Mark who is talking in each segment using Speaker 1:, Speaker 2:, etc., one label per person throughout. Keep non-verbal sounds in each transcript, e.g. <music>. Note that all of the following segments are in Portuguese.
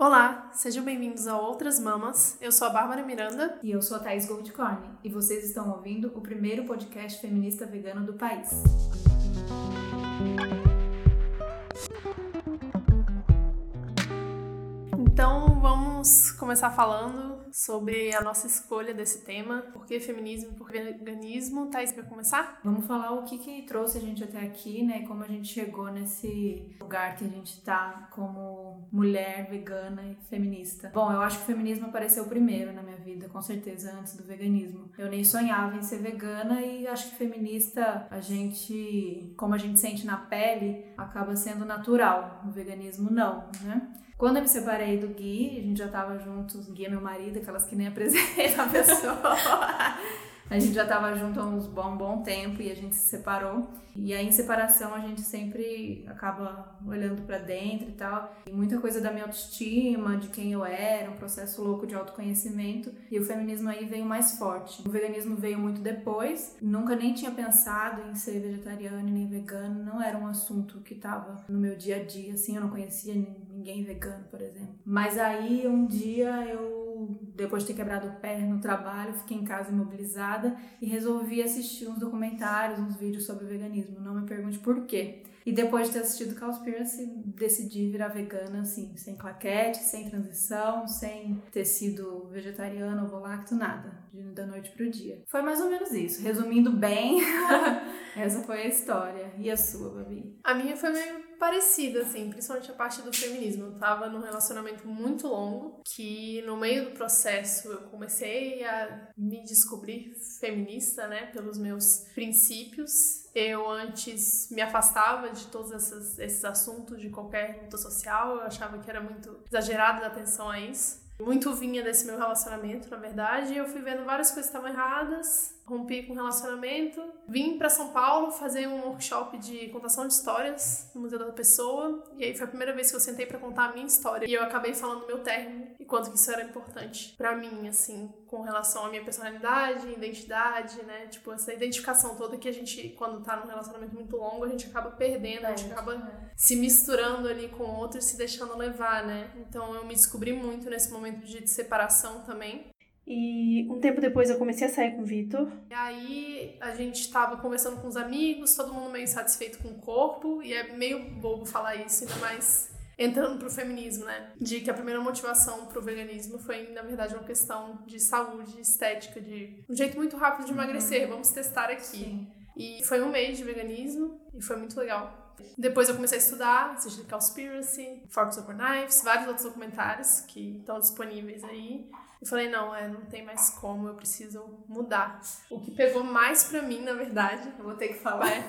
Speaker 1: Olá, sejam bem-vindos a Outras Mamas. Eu sou a Bárbara Miranda.
Speaker 2: E eu sou a Thaís Goldcorn. E vocês estão ouvindo o primeiro podcast feminista vegano do país.
Speaker 1: Então vamos começar falando sobre a nossa escolha desse tema. Por que feminismo, por que veganismo? Thaís, quer começar?
Speaker 2: Vamos falar o que, que trouxe a gente até aqui, né? Como a gente chegou nesse lugar que a gente tá como mulher vegana e feminista. Bom, eu acho que o feminismo apareceu primeiro na minha vida, com certeza, antes do veganismo. Eu nem sonhava em ser vegana e acho que feminista, a gente, como a gente sente na pele, acaba sendo natural. O veganismo não, né? Quando eu me separei do Gui, a gente já tava juntos, Gui é meu marido, aquelas que nem apresentam a pessoa. <laughs> A gente já estava junto há uns bom, bom tempo e a gente se separou. E aí, em separação, a gente sempre acaba olhando para dentro e tal. E muita coisa da minha autoestima, de quem eu era, um processo louco de autoconhecimento. E o feminismo aí veio mais forte. O veganismo veio muito depois. Nunca nem tinha pensado em ser vegetariano nem vegano. Não era um assunto que estava no meu dia a dia, assim. Eu não conhecia ninguém vegano, por exemplo. Mas aí, um dia, eu depois de ter quebrado o pé no trabalho, fiquei em casa imobilizada e resolvi assistir uns documentários, uns vídeos sobre veganismo. Não me pergunte por quê. E depois de ter assistido Cowspiracy, decidi virar vegana, assim, sem claquete, sem transição, sem ter sido vegetariana ou volacto, nada. Da noite pro dia. Foi mais ou menos isso. Resumindo bem, <laughs> essa foi a história. E a sua, Babi?
Speaker 1: A minha foi meio parecida, assim, principalmente a parte do feminismo. Eu tava num relacionamento muito longo, que no meio do processo eu comecei a me descobrir feminista, né, pelos meus princípios. Eu antes me afastava de todos esses, assuntos, de qualquer luta social, eu achava que era muito exagerada a atenção a isso. Muito vinha desse meu relacionamento, na verdade, e eu fui vendo várias coisas que estavam erradas, rompi com o relacionamento, vim para São Paulo fazer um workshop de contação de histórias no Museu da Pessoa, e aí foi a primeira vez que eu sentei para contar a minha história. E eu acabei falando meu término e quanto que isso era importante para mim, assim, com relação à minha personalidade, identidade, né? Tipo, essa identificação toda que a gente, quando tá num relacionamento muito longo, a gente acaba perdendo, a gente acaba se misturando ali com outros e se deixando levar, né? Então eu me descobri muito nesse momento de separação também. E um tempo depois eu comecei a sair com o Vitor. E aí a gente estava conversando com os amigos, todo mundo meio insatisfeito com o corpo, e é meio bobo falar isso, ainda mais entrando pro feminismo, né? De que a primeira motivação pro veganismo foi, na verdade, uma questão de saúde, estética, de um jeito muito rápido de emagrecer, uhum. vamos testar aqui. Sim. E foi um mês de veganismo e foi muito legal. Depois eu comecei a estudar, assistir Cowspiracy, Forks Over Knives, vários outros documentários que estão disponíveis aí. E falei, não, é, não tem mais como, eu preciso mudar. O que pegou mais pra mim, na verdade, eu vou ter que falar, é...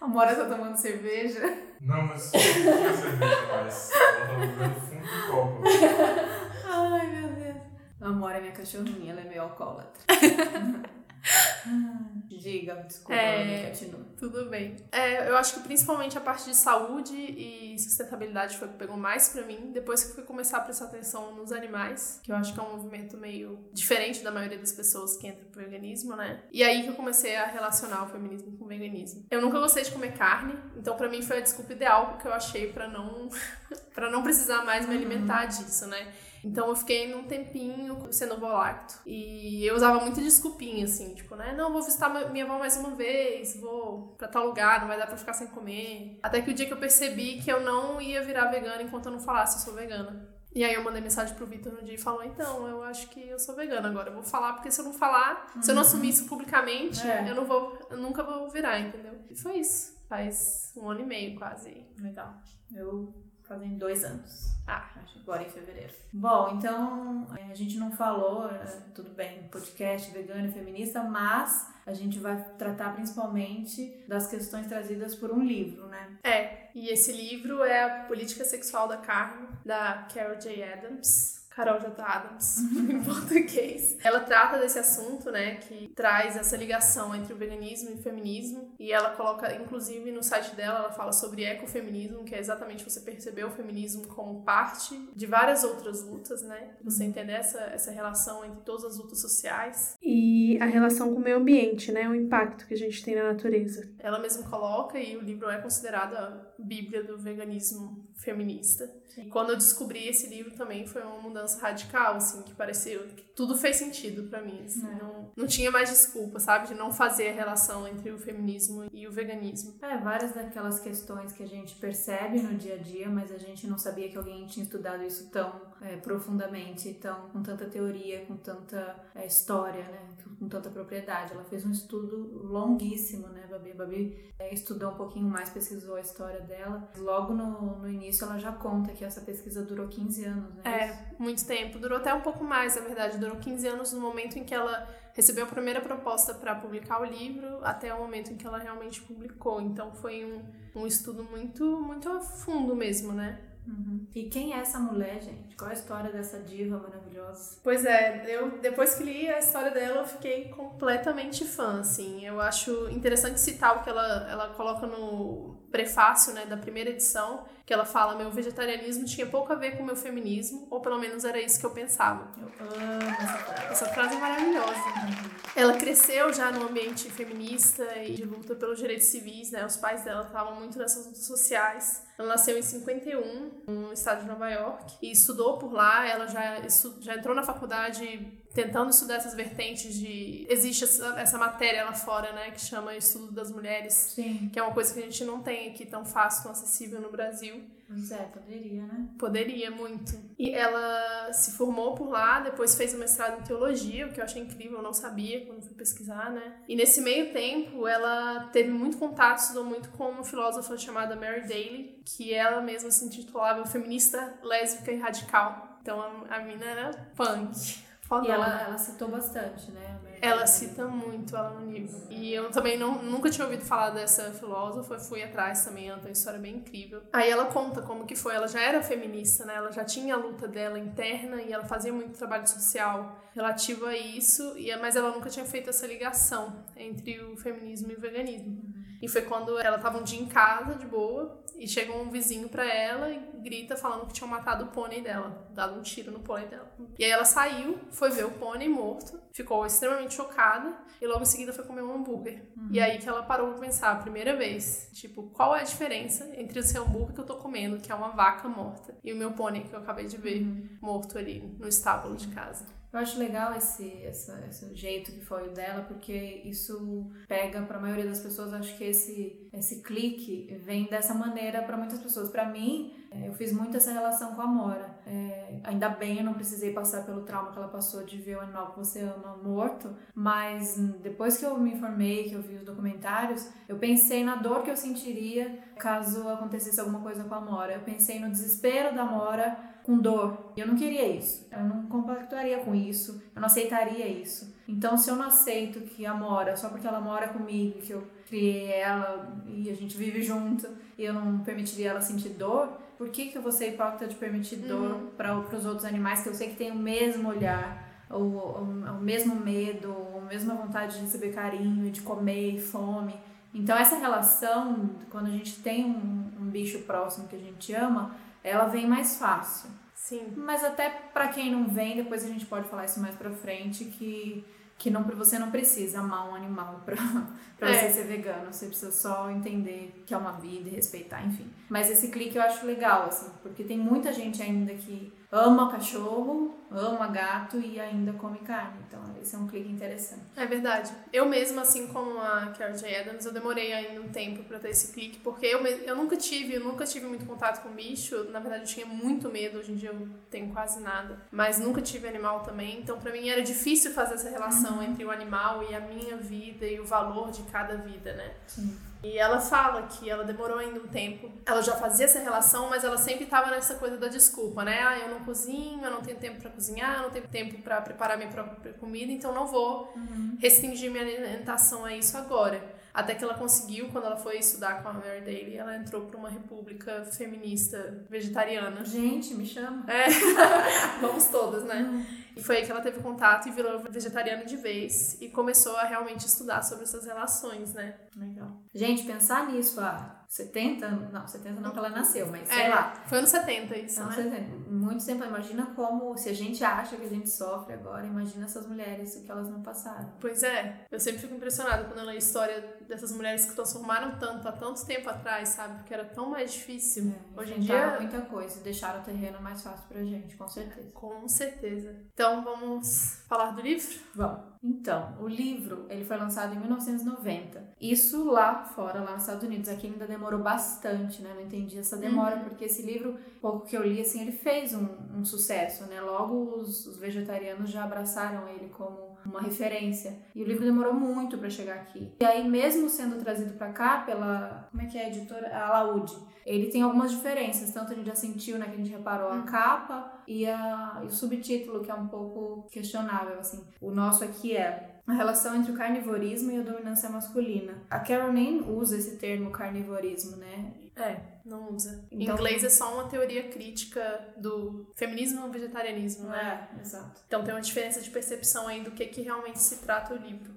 Speaker 2: A Mora tá tomando cerveja.
Speaker 3: Não, mas não cerveja mais. Ela bebendo fundo de copo. <laughs>
Speaker 2: Ai, meu Deus. A Mora é minha cachorrinha, ela é meio alcoólatra. <laughs> <laughs> Diga, desculpa, é.
Speaker 1: Tudo bem. É, eu acho que principalmente a parte de saúde e sustentabilidade foi o que pegou mais para mim. Depois que eu fui começar a prestar atenção nos animais, que eu acho que é um movimento meio diferente da maioria das pessoas que entram pro veganismo, né? E aí que eu comecei a relacionar o feminismo com o veganismo. Eu nunca gostei de comer carne, então para mim foi a desculpa ideal que eu achei para não <laughs> para não precisar mais me alimentar uhum. disso, né? Então eu fiquei num tempinho sendo volacto. E eu usava muito desculpinha, assim, tipo, né? Não, vou visitar minha avó mais uma vez, vou pra tal lugar, não vai dar pra ficar sem comer. Até que o dia que eu percebi que eu não ia virar vegana enquanto eu não falasse eu sou vegana. E aí eu mandei mensagem pro Vitor no dia e falou, então, eu acho que eu sou vegana agora. Eu vou falar, porque se eu não falar, uhum. se eu não assumir isso publicamente, é. eu não vou, eu nunca vou virar, entendeu? E foi isso. Faz um ano e meio quase.
Speaker 2: Legal. Eu fazem dois anos.
Speaker 1: Ah,
Speaker 2: agora em fevereiro. Bom, então é, a gente não falou, é, tudo bem, podcast vegano e feminista, mas a gente vai tratar principalmente das questões trazidas por um livro, né?
Speaker 1: É, e esse livro é A Política Sexual da Carne, da Carol J. Adams. Carol J. Adams, <laughs> em português. Ela trata desse assunto, né, que traz essa ligação entre o veganismo e o feminismo, e ela coloca, inclusive no site dela, ela fala sobre ecofeminismo, que é exatamente você perceber o feminismo como parte de várias outras lutas, né, você uhum. entender essa, essa relação entre todas as lutas sociais. E a relação com o meio ambiente, né, o impacto que a gente tem na natureza. Ela mesma coloca, e o livro é considerado bíblia do veganismo feminista. E quando eu descobri esse livro também foi uma mudança radical, assim, que pareceu que tudo fez sentido para mim. Assim,
Speaker 2: É.
Speaker 1: não, não tinha mais desculpa, sabe, de não fazer a relação entre o feminismo e o veganismo.
Speaker 2: É, várias daquelas questões que a gente percebe no dia a dia, mas a gente não sabia que alguém tinha estudado isso tão é, profundamente, tão, com tanta teoria, com tanta é, história, né? Com tanta propriedade. Ela fez um estudo longuíssimo, né, Babi? Babi é, estudou um pouquinho mais, pesquisou a história dela. Logo no, no início ela já conta que essa pesquisa durou 15 anos, né?
Speaker 1: É, muito tempo. Durou até um pouco mais, na verdade. Durou 15 anos no momento em que ela recebeu a primeira proposta para publicar o livro, até o momento em que ela realmente publicou. Então foi um, um estudo muito, muito a fundo mesmo, né?
Speaker 2: Uhum. E quem é essa mulher, gente? Qual a história dessa diva maravilhosa?
Speaker 1: Pois é, eu depois que li a história dela, eu fiquei completamente fã, assim. Eu acho interessante citar o que ela, ela coloca no prefácio, né, da primeira edição, que ela fala: meu vegetarianismo tinha pouco a ver com meu feminismo, ou pelo menos era isso que eu pensava.
Speaker 2: Eu amo essa frase.
Speaker 1: Essa frase é maravilhosa. Ela cresceu já no ambiente feminista e de luta pelos direitos civis, né? Os pais dela estavam muito nessas lutas sociais. Ela nasceu em 51, no estado de Nova York, e estudou por lá. Ela já, já entrou na faculdade tentando estudar essas vertentes de... Existe essa, essa matéria lá fora, né? Que chama Estudo das Mulheres,
Speaker 2: Sim.
Speaker 1: que é uma coisa que a gente não tem aqui tão fácil, tão acessível no Brasil.
Speaker 2: Pois é, poderia, né?
Speaker 1: Poderia muito. E ela se formou por lá, depois fez o mestrado em teologia, o que eu achei incrível, eu não sabia quando fui pesquisar, né? E nesse meio tempo, ela teve muito contato, estudou muito com uma filósofa chamada Mary Daly, que ela mesma se intitulava feminista lésbica e radical. Então a, a mina era punk.
Speaker 2: E
Speaker 1: Fodona.
Speaker 2: ela, ela citou bastante, né?
Speaker 1: Ela cita muito ela no livro. E eu também não, nunca tinha ouvido falar dessa filósofa, fui atrás também, ela tem uma história bem incrível. Aí ela conta como que foi, ela já era feminista, né? Ela já tinha a luta dela interna e ela fazia muito trabalho social relativo a isso, e, mas ela nunca tinha feito essa ligação entre o feminismo e o veganismo. E foi quando ela tava um dia em casa, de boa, e chega um vizinho pra ela e grita falando que tinham matado o pônei dela, dado um tiro no pônei dela. E aí ela saiu, foi ver o pônei morto, ficou extremamente chocada e logo em seguida foi comer um hambúrguer. E aí que ela parou pra pensar, a primeira vez, tipo, qual é a diferença entre esse hambúrguer que eu tô comendo, que é uma vaca morta, e o meu pônei que eu acabei de ver morto ali no estábulo de casa.
Speaker 2: Eu acho legal esse, essa, esse jeito que foi o dela, porque isso pega pra maioria das pessoas. Acho que esse, esse clique vem dessa maneira pra muitas pessoas. Pra mim, é, eu fiz muito essa relação com a Mora. É, ainda bem eu não precisei passar pelo trauma que ela passou de ver o animal que você ama morto, mas depois que eu me informei, que eu vi os documentários, eu pensei na dor que eu sentiria caso acontecesse alguma coisa com a Mora. Eu pensei no desespero da Mora com dor. Eu não queria isso. Eu não compactuaria com isso. Eu não aceitaria isso. Então, se eu não aceito que a Mora, só porque ela mora comigo, que eu criei ela e a gente vive junto, e eu não permitiria ela sentir dor, por que, que eu vou ser hipócrita de permitir dor para os outros animais que eu sei que têm o mesmo olhar? O, o, o mesmo medo, a mesma vontade de receber carinho, de comer, fome. Então, essa relação, quando a gente tem um, um bicho próximo que a gente ama, ela vem mais fácil.
Speaker 1: Sim.
Speaker 2: Mas até pra quem não vem, depois a gente pode falar isso mais pra frente, que, que não, você não precisa amar um animal pra, <laughs> pra
Speaker 1: É.
Speaker 2: você ser vegano. Você precisa só entender que é uma vida e respeitar, enfim. Mas esse clique eu acho legal, assim, porque tem muita gente ainda que ama cachorro, ama gato e ainda come carne. Então esse é um clique interessante.
Speaker 1: É verdade. Eu mesma, assim como a Carol J. Adams, eu demorei ainda um tempo pra ter esse clique, porque eu, eu nunca tive, eu nunca tive muito contato com bicho. Na verdade, eu tinha muito medo, hoje em dia eu tenho quase nada. Mas nunca tive animal também, então pra mim era difícil fazer essa relação entre o animal e a minha vida e o valor de cada vida, né?
Speaker 2: Sim.
Speaker 1: E ela fala que ela demorou ainda um tempo. Ela já fazia essa relação, mas ela sempre tava nessa coisa da desculpa, né? Ah, eu não cozinho, eu não tenho tempo pra cozinhar, não tenho tempo pra preparar minha própria comida, então não vou restringir minha alimentação a isso agora. Até que ela conseguiu, quando ela foi estudar com a Mary Daly, ela entrou pra uma república feminista vegetariana.
Speaker 2: Gente, me chama.
Speaker 1: É, <laughs> vamos todas, né? E foi aí que ela teve contato e virou vegetariana de vez e começou a realmente estudar sobre essas relações, né?
Speaker 2: Legal. Gente, pensar nisso há 70, não, 70 não que ela nasceu, mas sei
Speaker 1: É,
Speaker 2: lá.
Speaker 1: Foi anos 70 isso,
Speaker 2: Não,
Speaker 1: né?
Speaker 2: 70. Muito tempo, imagina como, se a gente acha que a gente sofre agora, imagina essas mulheres, o que elas não passaram.
Speaker 1: Pois é, eu sempre fico impressionada quando eu leio a história dessas mulheres que transformaram tanto há tanto tempo atrás, sabe? Porque era tão mais difícil. Hoje em dia,
Speaker 2: muita coisa e deixaram o terreno mais fácil pra gente, com certeza.
Speaker 1: com certeza. Então vamos falar do livro?
Speaker 2: Vamos. Então, o livro, ele foi lançado em 1990. Isso lá fora, lá nos Estados Unidos. Aqui ainda demorou bastante, né? Não entendi essa demora,
Speaker 1: Uhum.
Speaker 2: porque esse livro, pouco que eu li, assim, ele fez um, um sucesso, né? Logo os, os vegetarianos já abraçaram ele como uma referência. E o livro demorou muito para chegar aqui. E aí, mesmo sendo trazido para cá pela, como é que é a editora? A Laude. Ele tem algumas diferenças, tanto a gente já sentiu, né, que a gente reparou a capa e, a, e o subtítulo, que é um pouco questionável, assim. O nosso aqui é a relação entre o carnivorismo e a dominância masculina. A Carol nem usa esse termo carnivorismo, né?
Speaker 1: É, não usa. Em
Speaker 2: Então-
Speaker 1: inglês é só uma teoria crítica do feminismo e vegetarianismo, né?
Speaker 2: É, exato.
Speaker 1: Então tem uma diferença de percepção aí do que, que realmente se trata o livro.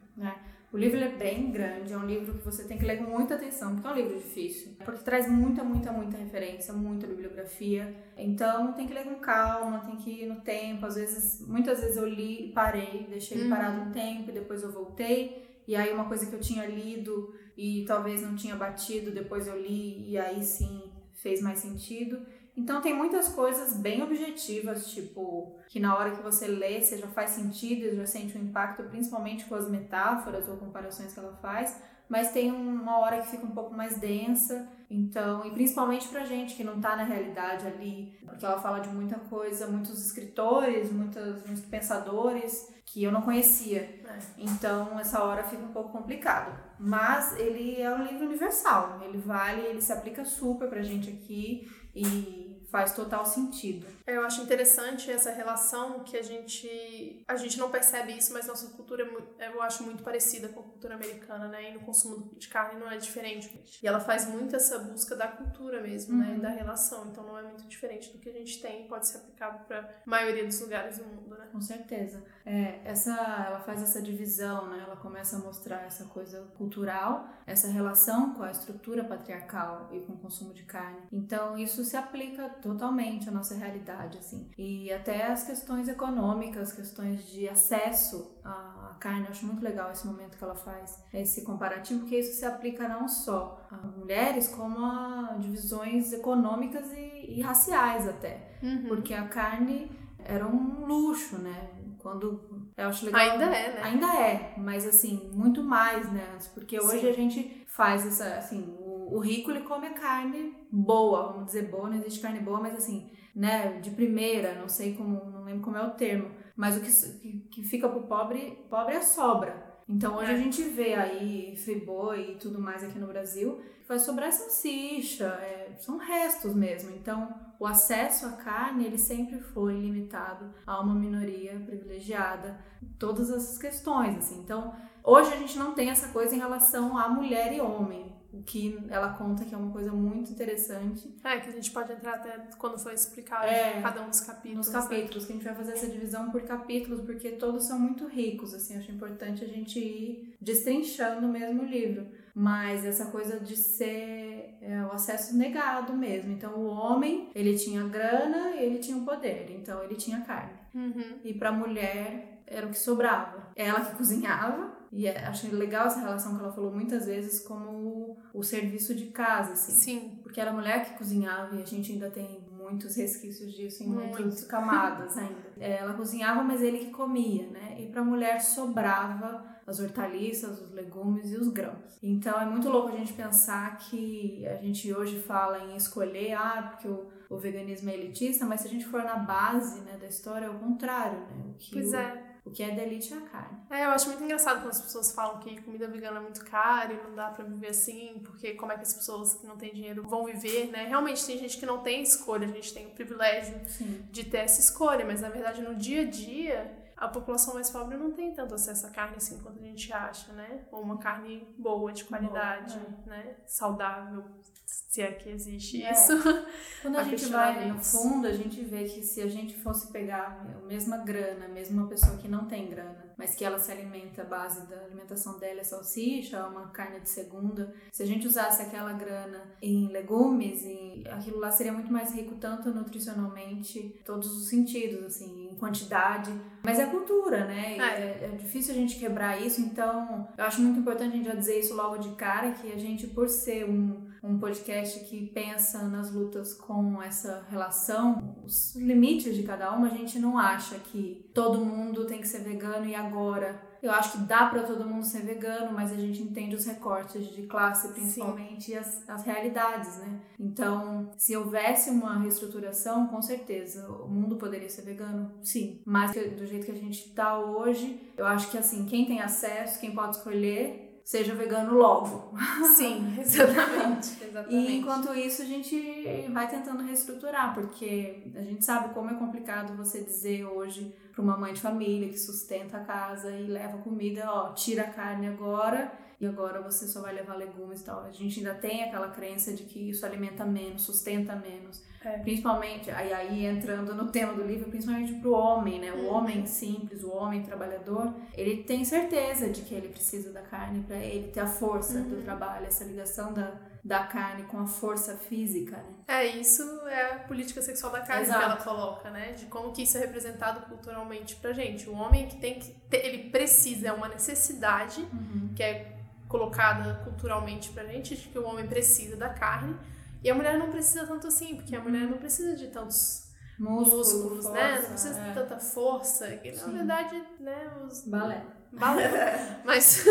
Speaker 2: O livro é bem grande, é um livro que você tem que ler com muita atenção, porque é um livro difícil. Porque traz muita, muita, muita referência, muita bibliografia. Então tem que ler com calma, tem que ir no tempo. Às vezes, muitas vezes eu li e parei, deixei ele
Speaker 1: Uhum.
Speaker 2: parado um tempo e depois eu voltei. E aí uma coisa que eu tinha lido e talvez não tinha batido, depois eu li e aí sim fez mais sentido. Então tem muitas coisas bem objetivas, tipo, que na hora que você lê, você já faz sentido, já sente um impacto, principalmente com as metáforas ou comparações que ela faz, mas tem uma hora que fica um pouco mais densa, então, e principalmente pra gente que não tá na realidade ali, porque ela fala de muita coisa, muitos escritores, muitas, muitos pensadores que eu não conhecia.
Speaker 1: É.
Speaker 2: Então, essa hora fica um pouco complicado. Mas ele é um livro universal, ele vale, ele se aplica super pra gente aqui e faz total sentido.
Speaker 1: Eu acho interessante essa relação que a gente a gente não percebe isso, mas nossa cultura é eu acho muito parecida com a cultura americana, né? E no consumo de carne não é diferente. E ela faz muito essa busca da cultura mesmo, né?
Speaker 2: Uhum.
Speaker 1: E da relação. Então não é muito diferente do que a gente tem e pode ser aplicado para maioria dos lugares do mundo, né?
Speaker 2: Com certeza. É, essa, ela faz essa divisão, né? Ela começa a mostrar essa coisa cultural, essa relação com a estrutura patriarcal e com o consumo de carne. Então isso se aplica totalmente à nossa realidade, assim. E até as questões econômicas, questões de acesso à carne. Eu acho muito legal esse momento que ela faz, esse comparativo, porque isso se aplica não só a mulheres, como a divisões econômicas e, e raciais até.
Speaker 1: Uhum.
Speaker 2: Porque a carne era um luxo, né? Quando eu acho legal.
Speaker 1: Ainda é, né?
Speaker 2: Ainda é, mas assim, muito mais, né? Porque hoje
Speaker 1: Sim.
Speaker 2: a gente faz essa, assim, o, rico ele come a carne boa, vamos dizer boa, não existe carne boa, mas assim, né, de primeira, não sei como, não lembro como é o termo, mas o que, que, que fica pro pobre, pobre é sobra. Então hoje
Speaker 1: É.
Speaker 2: a gente vê aí friboi e tudo mais aqui no Brasil, vai sobrar salsicha, é, são restos mesmo. Então o acesso à carne ele sempre foi limitado a uma minoria privilegiada, todas essas questões assim. Então hoje a gente não tem essa coisa em relação a mulher e homem, o que ela conta que é uma coisa muito interessante
Speaker 1: É, que a gente pode entrar até quando for explicar
Speaker 2: É.
Speaker 1: cada um dos capítulos.
Speaker 2: nos
Speaker 1: né?
Speaker 2: capítulos, que a gente vai fazer essa divisão por capítulos, porque todos são muito ricos, assim, acho importante a gente ir destrinchando mesmo o livro. Mas essa coisa de ser é, o acesso negado mesmo. Então, o homem, ele tinha grana e ele tinha o poder, então ele tinha carne.
Speaker 1: Uhum.
Speaker 2: E pra mulher era o que sobrava. Ela que cozinhava, e é, achei legal essa relação que ela falou muitas vezes como o, o serviço de casa, assim.
Speaker 1: Sim.
Speaker 2: Porque era a mulher que cozinhava e a gente ainda tem muitos resquícios disso em
Speaker 1: Muito.
Speaker 2: muitas camadas <laughs> ainda. É, Ela cozinhava, mas ele que comia, né? E pra mulher sobrava as hortaliças, os legumes e os grãos. Então é muito louco a gente pensar que a gente hoje fala em escolher, ah, porque o, o veganismo é elitista, mas se a gente for na base né, da história, é o contrário, né? O que
Speaker 1: Pois
Speaker 2: o,
Speaker 1: é.
Speaker 2: O que é da elite é a carne.
Speaker 1: É, eu acho muito engraçado quando as pessoas falam que comida vegana é muito cara e não dá pra viver assim, porque como é que as pessoas que não têm dinheiro vão viver, né? Realmente tem gente que não tem escolha, a gente tem o privilégio
Speaker 2: Sim.
Speaker 1: de ter essa escolha, mas na verdade no dia a dia a população mais pobre não tem tanto acesso à carne assim quanto a gente acha, né? Ou uma carne boa, de qualidade,
Speaker 2: Boa,
Speaker 1: né? Saudável, se é que existe
Speaker 2: É.
Speaker 1: isso. <laughs>
Speaker 2: Quando a
Speaker 1: a
Speaker 2: gente vai no
Speaker 1: questionamentos.
Speaker 2: fundo, a gente vê que se a gente fosse pegar a mesma grana, mesmo uma pessoa que não tem grana, mas que ela se alimenta, a base da alimentação dela é salsicha, uma carne de segunda. Se a gente usasse aquela grana em legumes, em, aquilo lá seria muito mais rico, tanto nutricionalmente, todos os sentidos, assim, em quantidade. Mas é cultura, né? É. é, é difícil a gente quebrar isso, então eu acho muito importante a gente já dizer isso logo de cara, que a gente, por ser um um podcast que pensa nas lutas com essa relação, os limites de cada uma, a gente não acha que todo mundo tem que ser vegano e agora. Eu acho que dá para todo mundo ser vegano, mas a gente entende os recortes de classe, principalmente, e as, as realidades, né? Então, se houvesse uma reestruturação, com certeza, o mundo poderia ser vegano, sim. Mas do jeito que a gente tá hoje, eu acho que, assim, quem tem acesso, quem pode escolher, seja vegano logo. <laughs>
Speaker 1: Sim, exatamente, <laughs> exatamente.
Speaker 2: E enquanto isso a gente vai tentando reestruturar, porque a gente sabe como é complicado você dizer hoje para uma mãe de família que sustenta a casa e leva comida, ó, tira a carne agora e agora você só vai levar legumes e tal. A gente ainda tem aquela crença de que isso alimenta menos, sustenta menos. É. Principalmente, aí, aí entrando no tema do livro, principalmente pro homem, né? O uhum. homem simples, o homem trabalhador, ele tem certeza de que ele precisa da carne para ele ter a força uhum. do trabalho, essa ligação da, da carne com a força física, né?
Speaker 1: É, isso é a política sexual da carne Exato. que ela coloca, né? De como que isso é representado culturalmente pra gente. O homem que tem que ter, ele precisa, é uma necessidade uhum. que é colocada culturalmente pra gente, de que o homem precisa da carne e a mulher não precisa tanto assim, porque a mulher não precisa de tantos músculos, músculos força, né? Não precisa é. de tanta força. Que, na verdade, né? Os...
Speaker 2: Balé.
Speaker 1: Balé. <laughs> Mas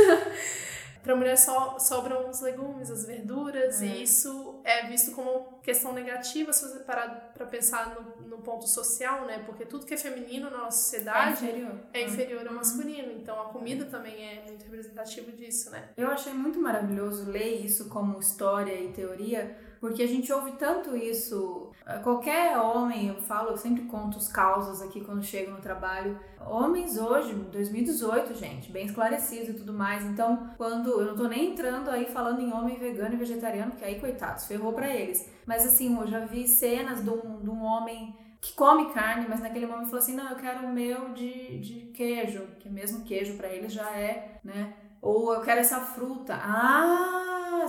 Speaker 1: <laughs> para a mulher só sobram os legumes, as verduras, é. e isso é visto como questão negativa se você parar para pensar no, no, ponto social, né? Porque tudo que é feminino na nossa sociedade
Speaker 2: é inferior,
Speaker 1: é inferior ao uhum. masculino. Então a comida também é muito representativa disso, né?
Speaker 2: Eu achei muito maravilhoso ler isso como história e teoria porque a gente ouve tanto isso. Qualquer homem, eu falo, eu sempre conto os causos aqui quando chego no trabalho. Homens hoje, 2018, gente, bem esclarecidos e tudo mais. Então, quando eu não tô nem entrando aí falando em homem vegano e vegetariano, porque aí, coitados, ferrou para eles. Mas assim, eu já vi cenas de um, de um homem que come carne, mas naquele momento falou assim: não, eu quero o meu de, de queijo, que mesmo queijo para eles já é, né? Ou eu quero essa fruta. Ah,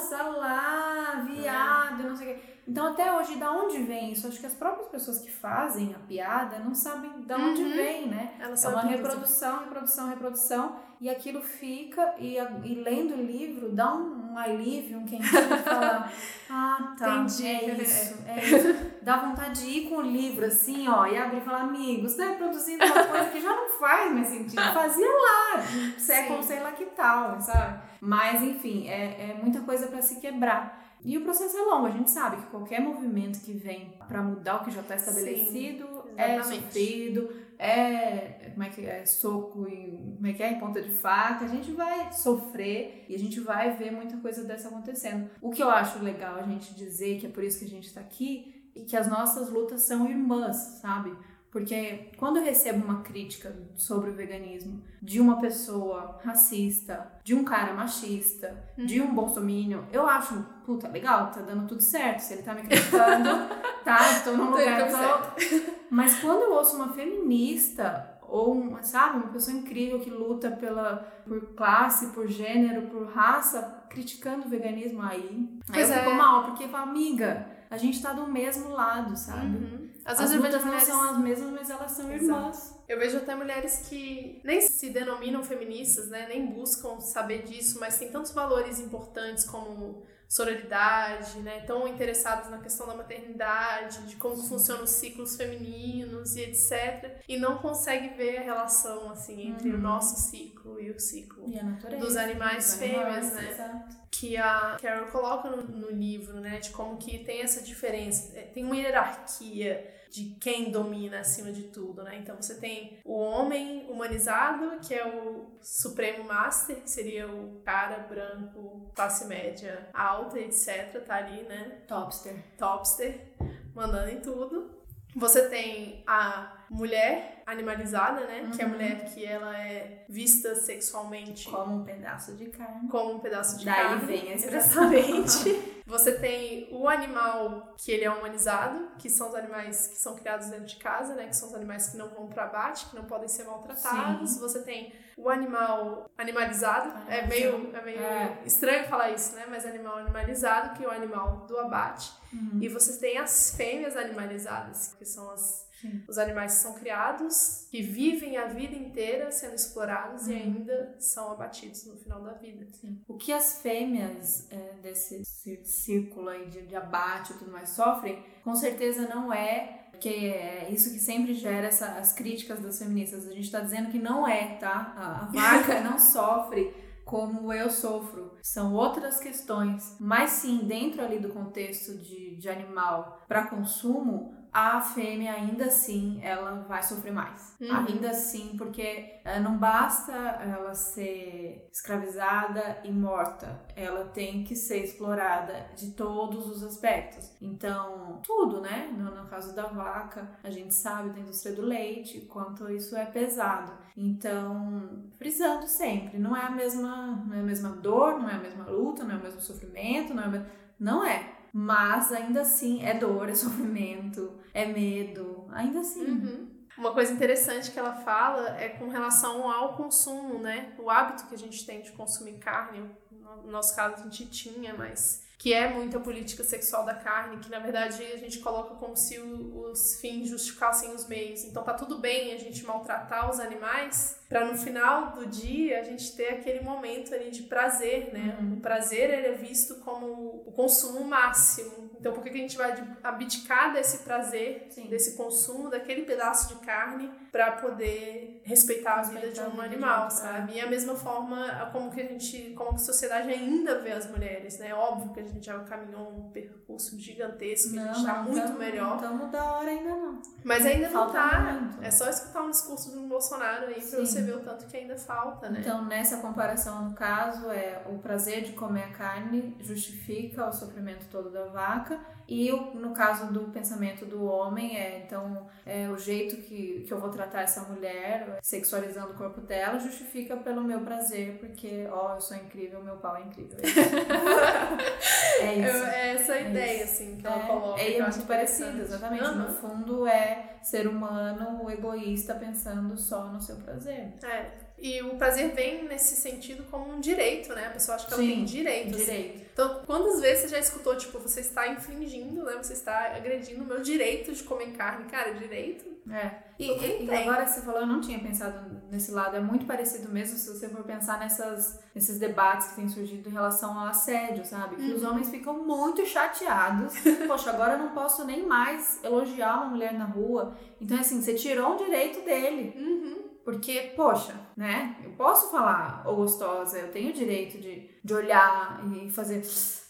Speaker 2: salá, viado, não sei o quê. Então, até hoje, da onde vem isso? Acho que as próprias pessoas que fazem a piada não sabem de onde uhum. vem, né? Elas é uma reprodução, reprodução, reprodução. E aquilo fica, e, e lendo o livro, dá um, um alívio, um quentinho falar: <laughs> ah, tá, Entendi. é isso, é <laughs> isso. Dá vontade de ir com o livro assim, ó, e abrir e falar: amigos, tá reproduzindo uma coisa que já não faz mais sentido. Fazia lá, século, sei lá que tal, sabe? Mas, enfim, é, é muita coisa para se quebrar. E o processo é longo, a gente sabe que qualquer movimento que vem para mudar o que já está estabelecido Sim, é sofrido, é, como é que é, soco e como é que é, em ponta de faca, a gente vai sofrer e a gente vai ver muita coisa dessa acontecendo. O que eu acho legal a gente dizer, que é por isso que a gente está aqui, e que as nossas lutas são irmãs, sabe? Porque quando eu recebo uma crítica sobre o veganismo de uma pessoa racista, de um cara machista, uhum. de um bolsominion, eu acho, puta, legal, tá dando tudo certo. Se ele tá me criticando, <laughs> tá, estou num lugar tô... Mas quando eu ouço uma feminista ou sabe, uma pessoa incrível que luta pela por classe, por gênero, por raça, criticando o veganismo aí, aí eu é. fico mal, porque amiga, a gente tá do mesmo lado, sabe? Uhum. Às vezes as lutas mulheres... não são as mesmas, mas elas são Exato. irmãs.
Speaker 1: Eu vejo até mulheres que nem se denominam feministas, né? Nem buscam saber disso, mas têm tantos valores importantes como sororidade, né? Tão interessadas na questão da maternidade, de como funcionam os ciclos femininos e etc. E não conseguem ver a relação, assim, entre uhum. o nosso ciclo e o ciclo dos animais fêmeas, né? Exato. Que a Carol coloca no, no livro, né? De como que tem essa diferença. É, tem uma hierarquia de quem domina acima de tudo, né? Então você tem o homem humanizado, que é o supremo master, que seria o cara branco, classe média alta, etc, tá ali, né?
Speaker 2: Topster.
Speaker 1: Topster, mandando em tudo. Você tem a mulher animalizada, né? Uhum. Que é a uhum. mulher que ela é vista sexualmente
Speaker 2: como um pedaço de carne.
Speaker 1: Como um pedaço de
Speaker 2: Daí
Speaker 1: carne.
Speaker 2: Daí vem. <laughs> Exatamente.
Speaker 1: Você tem o animal que ele é humanizado, que são os animais que são criados dentro de casa, né? Que são os animais que não vão para abate, que não podem ser maltratados. Sim. Você tem o animal animalizado. Ah, é meio, é meio é. estranho falar isso, né? Mas animal animalizado, que é o animal do abate. Uhum. E você tem as fêmeas animalizadas, que são as Sim. Os animais são criados, que vivem a vida inteira sendo explorados uhum. e ainda são abatidos no final da vida.
Speaker 2: Sim. O que as fêmeas é, desse círculo aí de, de abate e tudo mais sofrem, com certeza não é porque é isso que sempre gera essa, as críticas das feministas. A gente está dizendo que não é, tá? A, a vaca <laughs> não sofre como eu sofro. São outras questões. Mas sim, dentro ali do contexto de, de animal para consumo, a fêmea ainda assim ela vai sofrer mais. Uhum. Ainda assim, porque eh, não basta ela ser escravizada e morta, ela tem que ser explorada de todos os aspectos. Então, tudo, né? No, no caso da vaca, a gente sabe da indústria do leite, quanto isso é pesado. Então, frisando sempre, não é a mesma, não é a mesma dor, não é a mesma luta, não é o mesmo sofrimento, não é, não é mas ainda assim é dor, é sofrimento, é medo, ainda assim.
Speaker 1: Uhum. Uma coisa interessante que ela fala é com relação ao consumo, né? O hábito que a gente tem de consumir carne. No nosso caso, a gente tinha, mas que é muito a política sexual da carne, que na verdade a gente coloca como se os fins justificassem os meios. Então tá tudo bem a gente maltratar os animais, para no final do dia a gente ter aquele momento ali de prazer, né? Uhum. O prazer ele é visto como o consumo máximo. Então por que a gente vai abdicar desse prazer, Sim. desse consumo daquele pedaço de carne para poder respeitar a vida de um animal, sabe? E a mesma forma como que a gente, como que a sociedade ainda vê as mulheres, né? Óbvio que a gente já caminhou um percurso gigantesco, não, a gente tá não, muito melhor.
Speaker 2: Não estamos da hora ainda não.
Speaker 1: Mas ainda Falta não tá. Muito. É só escutar um discurso do Bolsonaro aí para você o tanto que ainda falta, né?
Speaker 2: Então, nessa comparação, no caso, é o prazer de comer a carne justifica o sofrimento todo da vaca. E o, no caso do pensamento do homem, é então é, o jeito que, que eu vou tratar essa mulher, sexualizando o corpo dela, justifica pelo meu prazer, porque, ó, eu sou incrível, meu pau é incrível. <laughs>
Speaker 1: é isso. É essa é ideia, isso. assim, que ela é, coloca.
Speaker 2: É, é muito parecido, exatamente. Uhum. No fundo, é ser humano egoísta pensando só no seu prazer.
Speaker 1: É. E o prazer vem nesse sentido como um direito, né? A pessoa acha que ela tem direito.
Speaker 2: Direito. Assim.
Speaker 1: Então, quantas vezes você já escutou, tipo, você está infringindo, né? Você está agredindo o meu direito de comer carne. Cara, direito?
Speaker 2: É. E, e, e agora que você falou, eu não tinha pensado nesse lado. É muito parecido mesmo se você for pensar nessas, nesses debates que têm surgido em relação ao assédio, sabe? Que uhum. os homens ficam muito chateados. <laughs> Poxa, agora eu não posso nem mais elogiar uma mulher na rua. Então, assim, você tirou um direito dele.
Speaker 1: Uhum.
Speaker 2: Porque, poxa, né? Eu posso falar, ô gostosa, eu tenho o direito de, de olhar e fazer.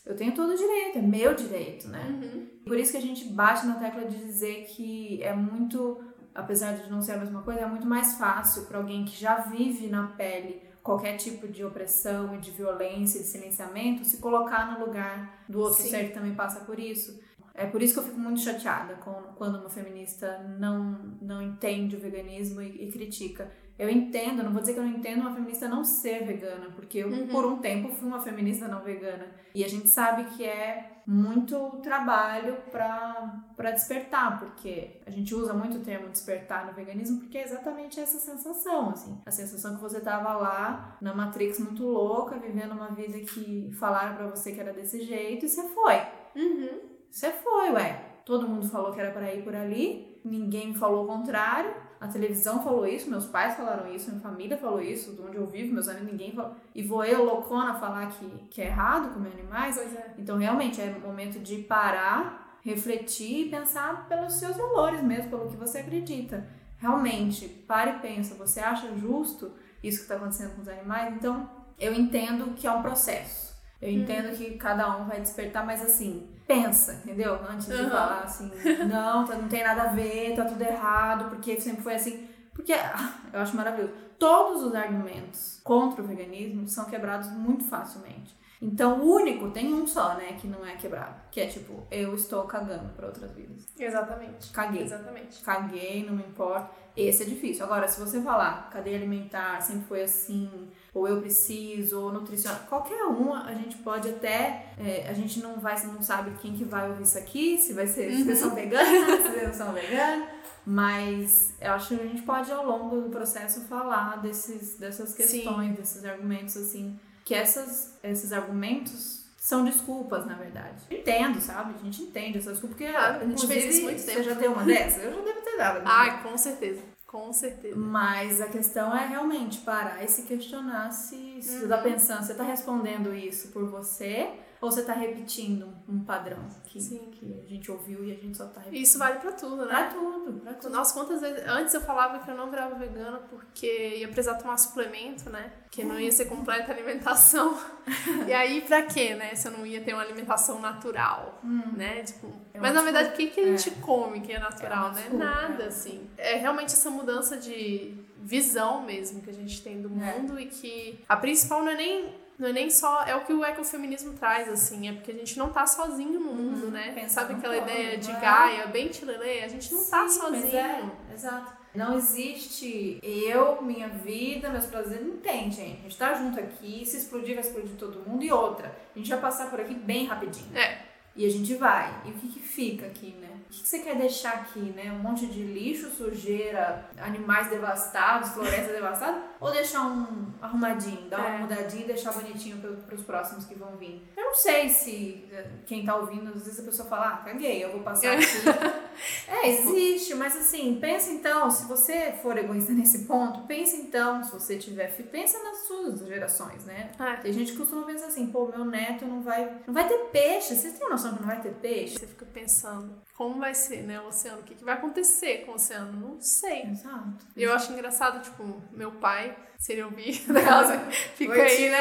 Speaker 2: Eu tenho todo o direito, é meu direito, né?
Speaker 1: Uhum.
Speaker 2: Por isso que a gente bate na tecla de dizer que é muito, apesar de não ser a mesma coisa, é muito mais fácil para alguém que já vive na pele qualquer tipo de opressão e de violência e de silenciamento se colocar no lugar do outro Sim. ser que também passa por isso. É por isso que eu fico muito chateada com, quando uma feminista não, não entende o veganismo e, e, critica. Eu entendo, não vou dizer que eu não entendo uma feminista não ser vegana, porque eu, uhum. por um tempo, fui uma feminista não vegana. E a gente sabe que é muito trabalho para despertar, porque a gente usa muito o termo despertar no veganismo, porque é exatamente essa sensação, assim. A sensação que você tava lá na Matrix muito louca, vivendo uma vida que falaram para você que era desse jeito e você foi.
Speaker 1: Uhum.
Speaker 2: Você foi, ué. Todo mundo falou que era para ir por ali, ninguém falou o contrário. A televisão falou isso, meus pais falaram isso, minha família falou isso, de onde eu vivo, meus amigos, ninguém falou. E vou eu, loucona, falar que, que é errado comer animais?
Speaker 1: Pois é.
Speaker 2: Então, realmente, é momento de parar, refletir e pensar pelos seus valores mesmo, pelo que você acredita. Realmente, pare e pensa, você acha justo isso que está acontecendo com os animais? Então, eu entendo que é um processo. Eu entendo uhum. que cada um vai despertar, mas assim, pensa, entendeu? Antes de uhum. falar assim, não, tá, não tem nada a ver, tá tudo errado, porque sempre foi assim. Porque <laughs> eu acho maravilhoso. Todos os argumentos contra o veganismo são quebrados muito facilmente. Então, o único, tem um só, né, que não é quebrado. Que é tipo, eu estou cagando para outras vidas.
Speaker 1: Exatamente.
Speaker 2: Caguei.
Speaker 1: Exatamente.
Speaker 2: Caguei, não me importa. Esse é difícil. Agora, se você falar cadeia alimentar, sempre foi assim, ou eu preciso, ou nutricional, qualquer uma, a gente pode até. é, a gente não vai, não sabe quem que vai ouvir isso aqui, se vai ser se vocês são veganas, <laughs> se vocês não são veganas. Mas eu acho que a gente pode, ao longo do processo, falar desses, dessas questões, desses argumentos, assim. Que essas, esses argumentos são desculpas, na verdade. Entendo, sabe? A gente entende essas desculpas, porque
Speaker 1: Claro, a gente fez isso muito
Speaker 2: Você
Speaker 1: tempo.
Speaker 2: já deu uma <laughs> dessas? Eu já devo ter dado.
Speaker 1: Ai, com certeza. Com certeza.
Speaker 2: Mas a questão é realmente parar e se questionar se, se você
Speaker 1: Uhum.
Speaker 2: tá pensando, você tá respondendo isso por você ou você tá repetindo um padrão que,
Speaker 1: Sim.
Speaker 2: que a gente ouviu e a gente só tá repetindo.
Speaker 1: isso vale pra tudo,
Speaker 2: Pra
Speaker 1: né?
Speaker 2: tudo, pra tudo.
Speaker 1: Nossa, quantas vezes. Antes eu falava que eu não virava vegana porque ia precisar tomar suplemento, né? Que não ia ser completa alimentação. <laughs> e aí, pra quê, né? Se eu não ia ter uma alimentação natural, né? Tipo,
Speaker 2: É
Speaker 1: mas na verdade, o que, que a gente
Speaker 2: É.
Speaker 1: come que é
Speaker 2: É
Speaker 1: natural,
Speaker 2: uma
Speaker 1: né?
Speaker 2: desculpa,
Speaker 1: Nada,
Speaker 2: é.
Speaker 1: assim. É realmente essa mudança de visão mesmo que a gente tem do
Speaker 2: É.
Speaker 1: mundo e que a principal não é nem. Não é nem só. É o que o ecofeminismo traz, assim. É porque a gente não tá sozinho no mundo, né?
Speaker 2: pensa
Speaker 1: Sabe aquela
Speaker 2: todo,
Speaker 1: ideia de
Speaker 2: é.
Speaker 1: Gaia, bem tilelê? A gente não tá
Speaker 2: Sim, mas
Speaker 1: sozinho.
Speaker 2: é, exato. Não existe eu, minha vida, meus prazeres. Não tem, gente. A gente tá junto aqui. Se explodir, vai explodir todo mundo. E outra, a gente vai passar por aqui bem rapidinho.
Speaker 1: É.
Speaker 2: E a gente vai. E o que, que fica aqui, né? O que, que você quer deixar aqui, né? Um monte de lixo, sujeira, animais devastados, floresta <laughs> devastada? Ou deixar um arrumadinho, dar uma
Speaker 1: É.
Speaker 2: mudadinha e deixar bonitinho para os próximos que vão vir? Eu não sei se eh, quem tá ouvindo, às vezes a pessoa fala, ah, caguei, eu vou passar aqui. <laughs> é, existe, mas assim, pensa então, se você for egoísta <laughs> nesse ponto, pensa então, se você tiver, pensa nas suas gerações, né?
Speaker 1: É.
Speaker 2: Tem gente que costuma pensar assim, pô, meu neto não vai, não vai ter peixe. Vocês têm noção que não vai ter peixe?
Speaker 1: Você fica pensando, como vai ser, né, o oceano? O que, que vai acontecer com o oceano? Não sei.
Speaker 2: Exato.
Speaker 1: E eu acho engraçado, tipo, meu pai, se ele ouvir, <laughs> negócio, fica
Speaker 2: Oi,
Speaker 1: aí, né?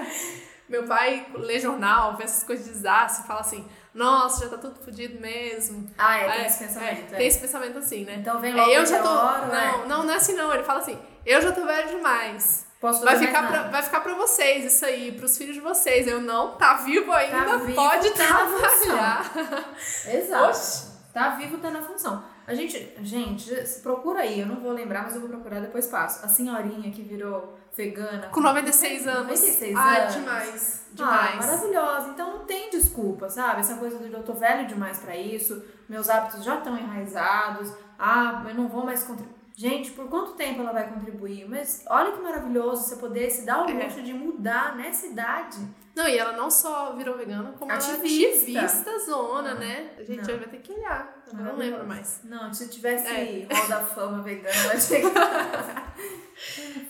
Speaker 1: <laughs> meu pai lê jornal, vê essas coisas de desastre, fala assim, nossa, já tá tudo fodido mesmo.
Speaker 2: Ah, é, tem
Speaker 1: É,
Speaker 2: esse pensamento.
Speaker 1: é,
Speaker 2: é.
Speaker 1: tem esse pensamento assim, né?
Speaker 2: Então vem
Speaker 1: É,
Speaker 2: logo
Speaker 1: eu já tô.
Speaker 2: meteoro,
Speaker 1: não,
Speaker 2: é.
Speaker 1: não, não é assim não. Ele fala assim, eu já tô velho demais.
Speaker 2: Posso fazer
Speaker 1: Vai ficar, pra, vai ficar pra vocês isso aí, pros filhos de vocês. Eu não, tá vivo ainda,
Speaker 2: Tá vivo,
Speaker 1: pode
Speaker 2: tá na
Speaker 1: trabalhar.
Speaker 2: Exato.
Speaker 1: Oxi.
Speaker 2: Tá vivo, tá na função. A gente, gente, procura aí, eu não vou lembrar, mas eu vou procurar depois passo. A senhorinha que virou vegana.
Speaker 1: Com 96 anos.
Speaker 2: 96
Speaker 1: ah,
Speaker 2: anos.
Speaker 1: demais.
Speaker 2: Ah,
Speaker 1: Demais.
Speaker 2: maravilhosa. Então não tem desculpa, sabe? Essa coisa de eu tô velho demais pra isso, meus hábitos já estão enraizados, ah, eu não vou mais contribuir. Gente, por quanto tempo ela vai contribuir? Mas olha que maravilhoso você poder se dar o
Speaker 1: É.
Speaker 2: luxo de mudar nessa idade.
Speaker 1: Não, e ela não só virou vegana, como
Speaker 2: Ativista.
Speaker 1: ela é ativista zona,
Speaker 2: Ah,
Speaker 1: né? A gente
Speaker 2: não.
Speaker 1: vai ter que olhar. Eu não
Speaker 2: Maravilhoso.
Speaker 1: lembro mais.
Speaker 2: Não, se tivesse
Speaker 1: É.
Speaker 2: Hall da Fama vegana, tinha <laughs>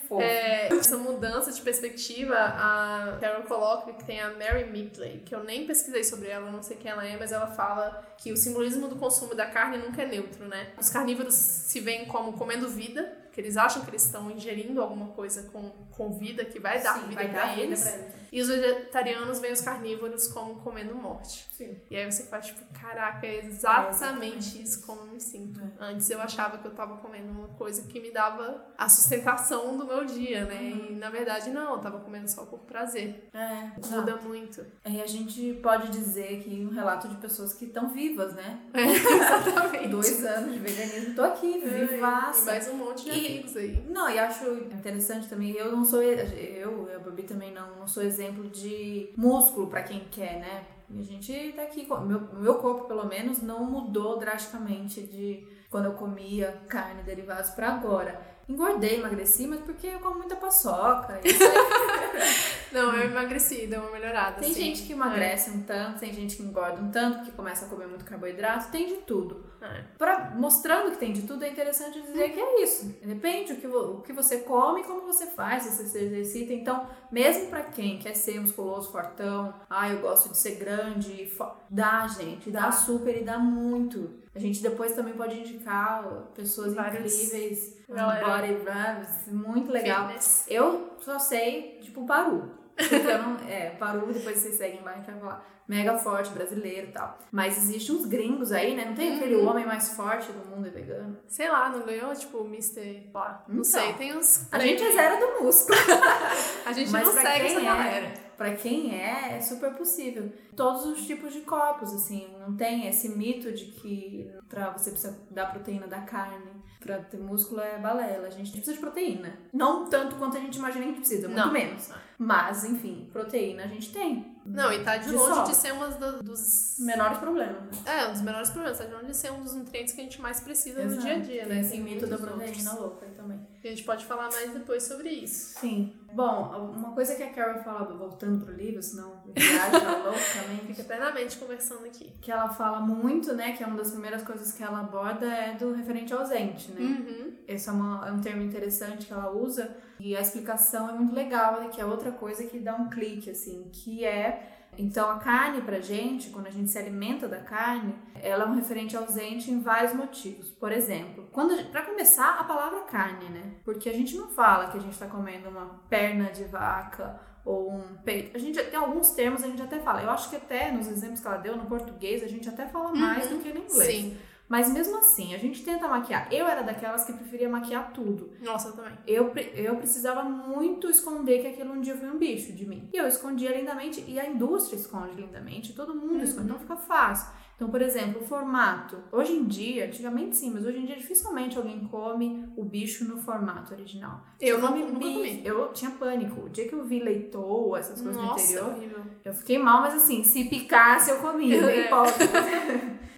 Speaker 2: Fofo.
Speaker 1: É, essa mudança de perspectiva, a Carol coloca que tem a Mary Midley, que eu nem pesquisei sobre ela, não sei quem ela é, mas ela fala que o simbolismo do consumo da carne nunca é neutro, né? Os carnívoros se veem como comendo vida, que eles acham que eles estão ingerindo alguma coisa com, com vida, que vai dar
Speaker 2: Sim,
Speaker 1: vida
Speaker 2: vai
Speaker 1: pra
Speaker 2: dar vida
Speaker 1: eles.
Speaker 2: pra eles.
Speaker 1: E os vegetarianos veem os carnívoros como comendo morte.
Speaker 2: Sim.
Speaker 1: E aí você faz tipo, caraca, é
Speaker 2: É
Speaker 1: exatamente
Speaker 2: exatamente
Speaker 1: isso como eu me sinto.
Speaker 2: É.
Speaker 1: Antes eu achava que eu tava comendo uma coisa que me dava a sustentação do meu dia, né?
Speaker 2: Uhum.
Speaker 1: E na verdade não, eu tava comendo só por prazer.
Speaker 2: É,
Speaker 1: Muda muito.
Speaker 2: E a gente pode dizer que um relato de pessoas que estão vivas, né? <laughs>
Speaker 1: Exatamente.
Speaker 2: Dois anos de veganismo, tô aqui,
Speaker 1: É,
Speaker 2: vivaça.
Speaker 1: E mais um monte de
Speaker 2: E-
Speaker 1: amigos aí.
Speaker 2: Não, e acho interessante também, eu não sou, eu a Babi também não, não sou exemplo de músculo pra quem quer, né? E a gente tá aqui, meu, meu corpo pelo menos não mudou drasticamente de quando eu comia carne derivados pra agora. Engordei, emagreci, mas porque eu como muita paçoca. Isso aí. <laughs>
Speaker 1: Não, eu emagreci, deu uma melhorada.
Speaker 2: tem
Speaker 1: assim.
Speaker 2: gente que emagrece um tanto, tem gente que engorda um tanto, que começa a comer muito carboidrato, tem de tudo.
Speaker 1: É.
Speaker 2: Pra, mostrando que tem de tudo, é interessante dizer que é isso. Depende o que, o que você come e como você faz, se você se exercita. Então, mesmo pra quem quer ser musculoso, fortão, ah, eu gosto de ser grande, dá, gente, dá super e dá muito. A gente depois também pode indicar pessoas
Speaker 1: Vários-
Speaker 2: incríveis,
Speaker 1: Galera.
Speaker 2: body runs, muito legal.
Speaker 1: Fitness.
Speaker 2: Eu só sei, tipo, Paru. Não, é, Paru, depois vocês seguem lá e vai falar. mega forte, brasileiro e tal. Mas existe uns gringos aí, né? Não tem aquele
Speaker 1: Uhum.
Speaker 2: homem mais forte do mundo é vegano?
Speaker 1: Sei lá, não ganhou, tipo, o Mr. Lá. Não
Speaker 2: Então,
Speaker 1: sei, tem uns.
Speaker 2: A gente é zero do músculo. <laughs>
Speaker 1: A gente
Speaker 2: Mas
Speaker 1: não segue essa
Speaker 2: é,
Speaker 1: galera.
Speaker 2: Pra quem é, é super possível. Todos os tipos de corpos, assim, não tem esse mito de que pra você precisa dar proteína da carne, pra ter músculo é balela. A gente precisa de proteína. Não tanto quanto a gente imagina que a gente precisa, muito
Speaker 1: Não.
Speaker 2: menos. Mas, enfim, proteína a gente tem.
Speaker 1: Não, e tá de,
Speaker 2: De
Speaker 1: longe
Speaker 2: sobra.
Speaker 1: de ser do- dos.
Speaker 2: Menores problemas?
Speaker 1: É, um dos menores problemas. Tá de longe de ser um dos nutrientes que a gente mais precisa no
Speaker 2: Exato.
Speaker 1: dia a dia,
Speaker 2: Tem
Speaker 1: né?
Speaker 2: esse mito da proteína
Speaker 1: outros.
Speaker 2: louca também.
Speaker 1: E a gente pode falar mais depois sobre isso.
Speaker 2: Sim. Bom, uma coisa que a Carol fala, voltando pro livro, senão eu viaja loucamente. <laughs>
Speaker 1: Fica eternamente conversando aqui.
Speaker 2: que ela fala muito, né, que é uma das primeiras coisas que ela aborda é do referente ausente, né?
Speaker 1: Uhum.
Speaker 2: Esse é, uma- é um termo interessante que ela usa e a explicação é muito legal, né, que é outra coisa que dá um clique, assim, que é então a carne pra gente, quando a gente se alimenta da carne, ela é um referente ausente em vários motivos. Por exemplo, quando para começar a palavra carne, né? Porque a gente não fala que a gente tá comendo uma perna de vaca ou um peito. A gente tem alguns termos a gente até fala. Eu acho que até nos exemplos que ela deu no português a gente até fala mais do que no inglês.
Speaker 1: Sim.
Speaker 2: Mas mesmo assim, a gente tenta maquiar. Eu era daquelas que preferia maquiar tudo.
Speaker 1: Nossa, eu também.
Speaker 2: Eu, eu precisava muito esconder que aquilo um dia foi um bicho de mim. E eu escondia lindamente, e a indústria esconde lindamente, todo mundo esconde, então fica fácil. Então, por exemplo, o formato. Hoje em dia, antigamente sim, mas hoje em dia dificilmente alguém come o bicho no formato original.
Speaker 1: Eu não- nunca comi.
Speaker 2: Eu tinha pânico. O dia que eu vi leitoa, essas coisas no
Speaker 1: Nossa,
Speaker 2: interior,
Speaker 1: horrível.
Speaker 2: eu fiquei mal, mas assim, se picasse eu comia, nem <laughs>
Speaker 1: É.
Speaker 2: posso.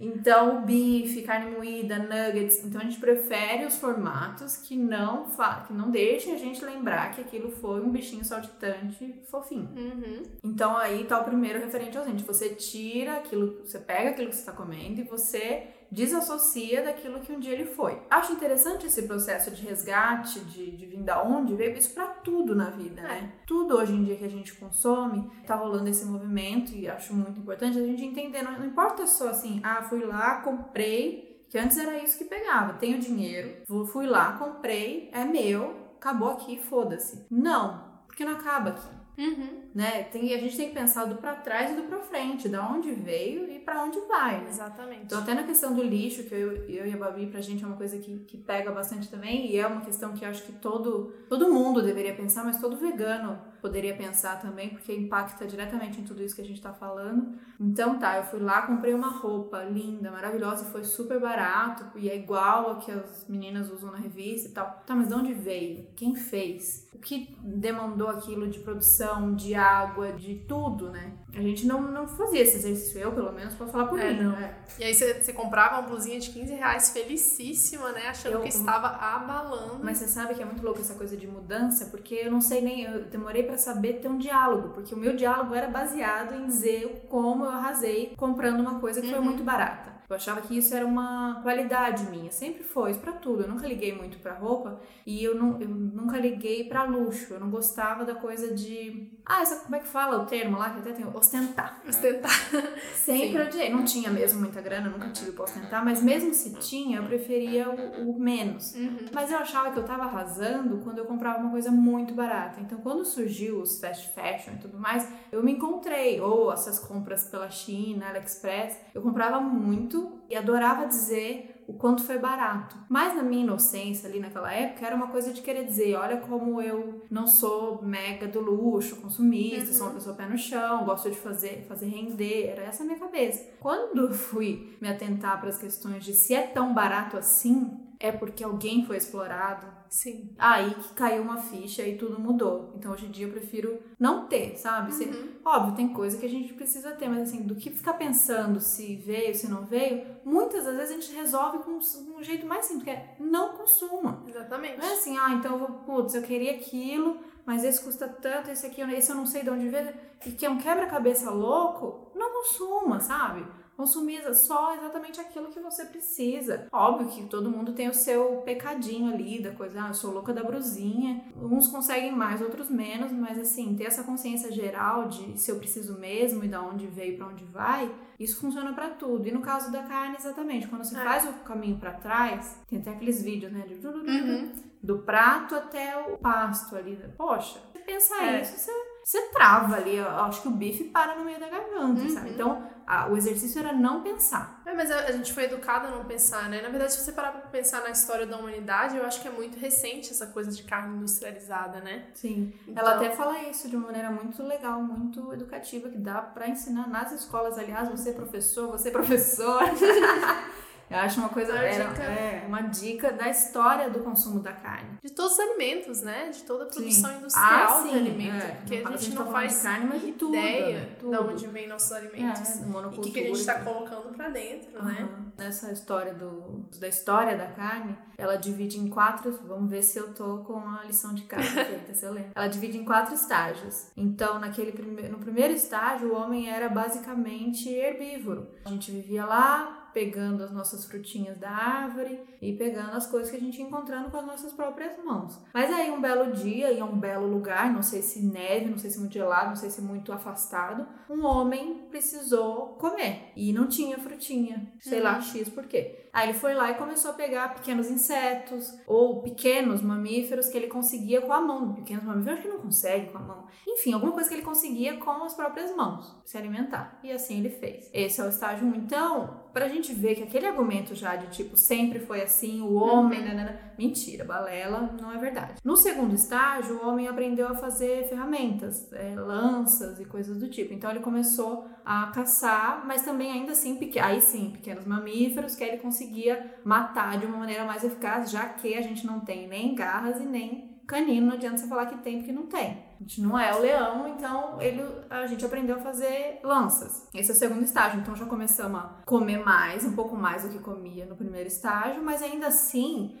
Speaker 2: Então, bife, carne moída, nuggets. Então, a gente prefere os formatos que não, que não deixem a gente lembrar que aquilo foi um bichinho saltitante fofinho.
Speaker 1: Uhum.
Speaker 2: Então, aí tá o primeiro referente ausente. Você tira aquilo, você pega aquilo que você tá comendo e você desassocia daquilo que um dia ele foi. Acho interessante esse processo de resgate, de, de vir da onde veio, isso pra tudo na vida, né? Tudo hoje em dia que a gente consome, tá rolando esse movimento e acho muito importante a gente entender, não, não importa só assim, ah, fui lá, comprei, que antes era isso que pegava, tenho dinheiro, vou- fui lá, comprei, é meu, acabou aqui, foda-se. Não, porque não acaba aqui
Speaker 1: Uhum.
Speaker 2: Né? Tem, a gente tem que pensar do pra trás e do pra frente, da onde veio e pra onde vai, né?
Speaker 1: Exatamente.
Speaker 2: Então, até na questão do lixo, que eu, eu e a Babi, pra gente é uma coisa que, que pega bastante também, e é uma questão que acho que todo, todo mundo deveria pensar, mas todo vegano poderia pensar também, porque impacta diretamente em tudo isso que a gente tá falando. Então, tá, eu fui lá, comprei uma roupa linda, maravilhosa, e foi super barato, e é igual a que as meninas usam na revista e tal. Tá, mas de onde veio? Quem fez? O que demandou aquilo de produção, de água, de tudo, né? A gente não, não fazia esse exercício, eu pelo menos, posso falar por
Speaker 1: É,
Speaker 2: mim.
Speaker 1: não.
Speaker 2: né?
Speaker 1: E aí você, você comprava uma blusinha de 15 reais felicíssima, né? Achando
Speaker 2: Eu-
Speaker 1: que estava abalando.
Speaker 2: Mas você sabe que é muito louco essa coisa de mudança, porque eu não sei nem, eu demorei pra saber ter um diálogo, porque o meu diálogo era baseado em dizer como eu arrasei comprando uma coisa que foi
Speaker 1: Uhum.
Speaker 2: muito barata. Eu achava que isso era uma qualidade minha, sempre foi, isso pra tudo. Eu nunca liguei muito pra roupa e eu, não, eu nunca liguei pra luxo. Eu não gostava da coisa de. Ah, essa, como é que fala o termo lá que até tem? Ostentar.
Speaker 1: Ostentar. <laughs>
Speaker 2: Sempre
Speaker 1: Sim.
Speaker 2: odiei. Não tinha mesmo muita grana, nunca tive pra ostentar, mas mesmo se tinha, eu preferia o, o menos.
Speaker 1: Uhum.
Speaker 2: Mas eu achava que eu tava arrasando quando eu comprava uma coisa muito barata. Então, quando surgiu os fast fashion e tudo mais, eu me encontrei. Ou essas compras pela China, AliExpress, eu comprava muito e adorava dizer o quanto foi barato. Mas na minha inocência ali naquela época, era uma coisa de querer dizer: olha como eu não sou mega do luxo, consumista, sou uma pessoa pé no chão, gosto de fazer, fazer render. Era essa a minha cabeça. Quando eu fui me atentar para as questões de se é tão barato assim, é porque alguém foi explorado.
Speaker 1: Sim.
Speaker 2: Aí que caiu uma ficha e tudo mudou. Então hoje em dia eu prefiro não ter, sabe? Se-
Speaker 1: Uhum.
Speaker 2: óbvio, tem coisa que a gente precisa ter, mas assim, do que ficar pensando se veio, se não veio, muitas das vezes a gente resolve com um jeito mais simples, que é não consuma.
Speaker 1: Exatamente.
Speaker 2: Não é assim, ah, então eu vou, putz, eu queria aquilo, mas esse custa tanto, esse aqui, esse eu não sei de onde veio, e que é um quebra-cabeça louco, não consuma, sabe? Consumir só exatamente aquilo que você precisa. Óbvio que todo mundo tem o seu pecadinho ali, da coisa, ah, eu sou louca da brusinha. Uns conseguem mais, outros menos, mas assim, ter essa consciência geral de se eu preciso mesmo e da onde veio e pra onde vai, isso funciona pra tudo. E no caso da carne, exatamente, quando você
Speaker 1: É.
Speaker 2: faz o caminho pra trás, tem até aqueles vídeos, né, de
Speaker 1: Uhum.
Speaker 2: Do prato até o pasto ali. Poxa, você pensa
Speaker 1: É.
Speaker 2: isso, você, você trava ali. Eu acho que o bife para no meio da garganta,
Speaker 1: Uhum.
Speaker 2: sabe? Então, a- o exercício era não pensar.
Speaker 1: É, mas a, a gente foi educado a não pensar, né? Na verdade, se você parar pra pensar na história da humanidade, eu acho que é muito recente essa coisa de carne industrializada, né?
Speaker 2: Sim.
Speaker 1: Então-
Speaker 2: Ela até fala isso de uma maneira muito legal, muito educativa, que dá pra ensinar nas escolas. Aliás, você é professor, você é professor. <laughs> Eu acho uma coisa,
Speaker 1: Uma
Speaker 2: era,
Speaker 1: dica.
Speaker 2: é, uma dica da história do consumo da carne.
Speaker 1: De todos os alimentos, né? De toda a produção
Speaker 2: Sim.
Speaker 1: industrial
Speaker 2: Ah,
Speaker 1: de
Speaker 2: sim,
Speaker 1: alimento.
Speaker 2: é.
Speaker 1: Porque
Speaker 2: Não
Speaker 1: a gente
Speaker 2: a gente
Speaker 1: não
Speaker 2: tá falando
Speaker 1: faz
Speaker 2: de carne, mas de tudo,
Speaker 1: ideia
Speaker 2: né?
Speaker 1: de onde vem nossos alimentos.
Speaker 2: É,
Speaker 1: e o que, que a gente está colocando pra dentro, né?
Speaker 2: Aham. Nessa história do, da história da carne, ela divide em quatro. Vamos ver se eu tô com a lição de casa <laughs> feita, se eu lembro. Ela divide em quatro estágios. Então, naquele prime, no primeiro estágio, o homem era basicamente herbívoro. A gente vivia lá pegando as nossas frutinhas da árvore e pegando as coisas que a gente ia encontrando com as nossas próprias mãos. Mas aí um belo dia, em um belo lugar, não sei se neve, não sei se muito gelado, não sei se muito afastado, um homem precisou comer e não tinha frutinha, sei lá, X por quê. Aí ele foi lá e começou a pegar pequenos insetos ou pequenos mamíferos que ele conseguia com a mão. Pequenos mamíferos acho que não consegue com a mão. Enfim, alguma coisa que ele conseguia com as próprias mãos se alimentar. E assim ele fez. Esse é o estágio 1. Então, pra gente ver que aquele argumento já de tipo sempre foi assim, o homem, nanana, mentira, balela, não é verdade. No segundo estágio, o homem aprendeu a fazer ferramentas, é, lanças e coisas do tipo. Então ele começou a caçar, mas também ainda assim, peque- aí sim, pequenos mamíferos que ele conseguia matar de uma maneira mais eficaz, já que a gente não tem nem garras e nem canino, não adianta você falar que tem porque não tem. A gente não é o leão, então ele, a gente aprendeu a fazer lanças. Esse é o segundo estágio, então já começamos a comer mais, um pouco mais do que comia no primeiro estágio, mas ainda assim,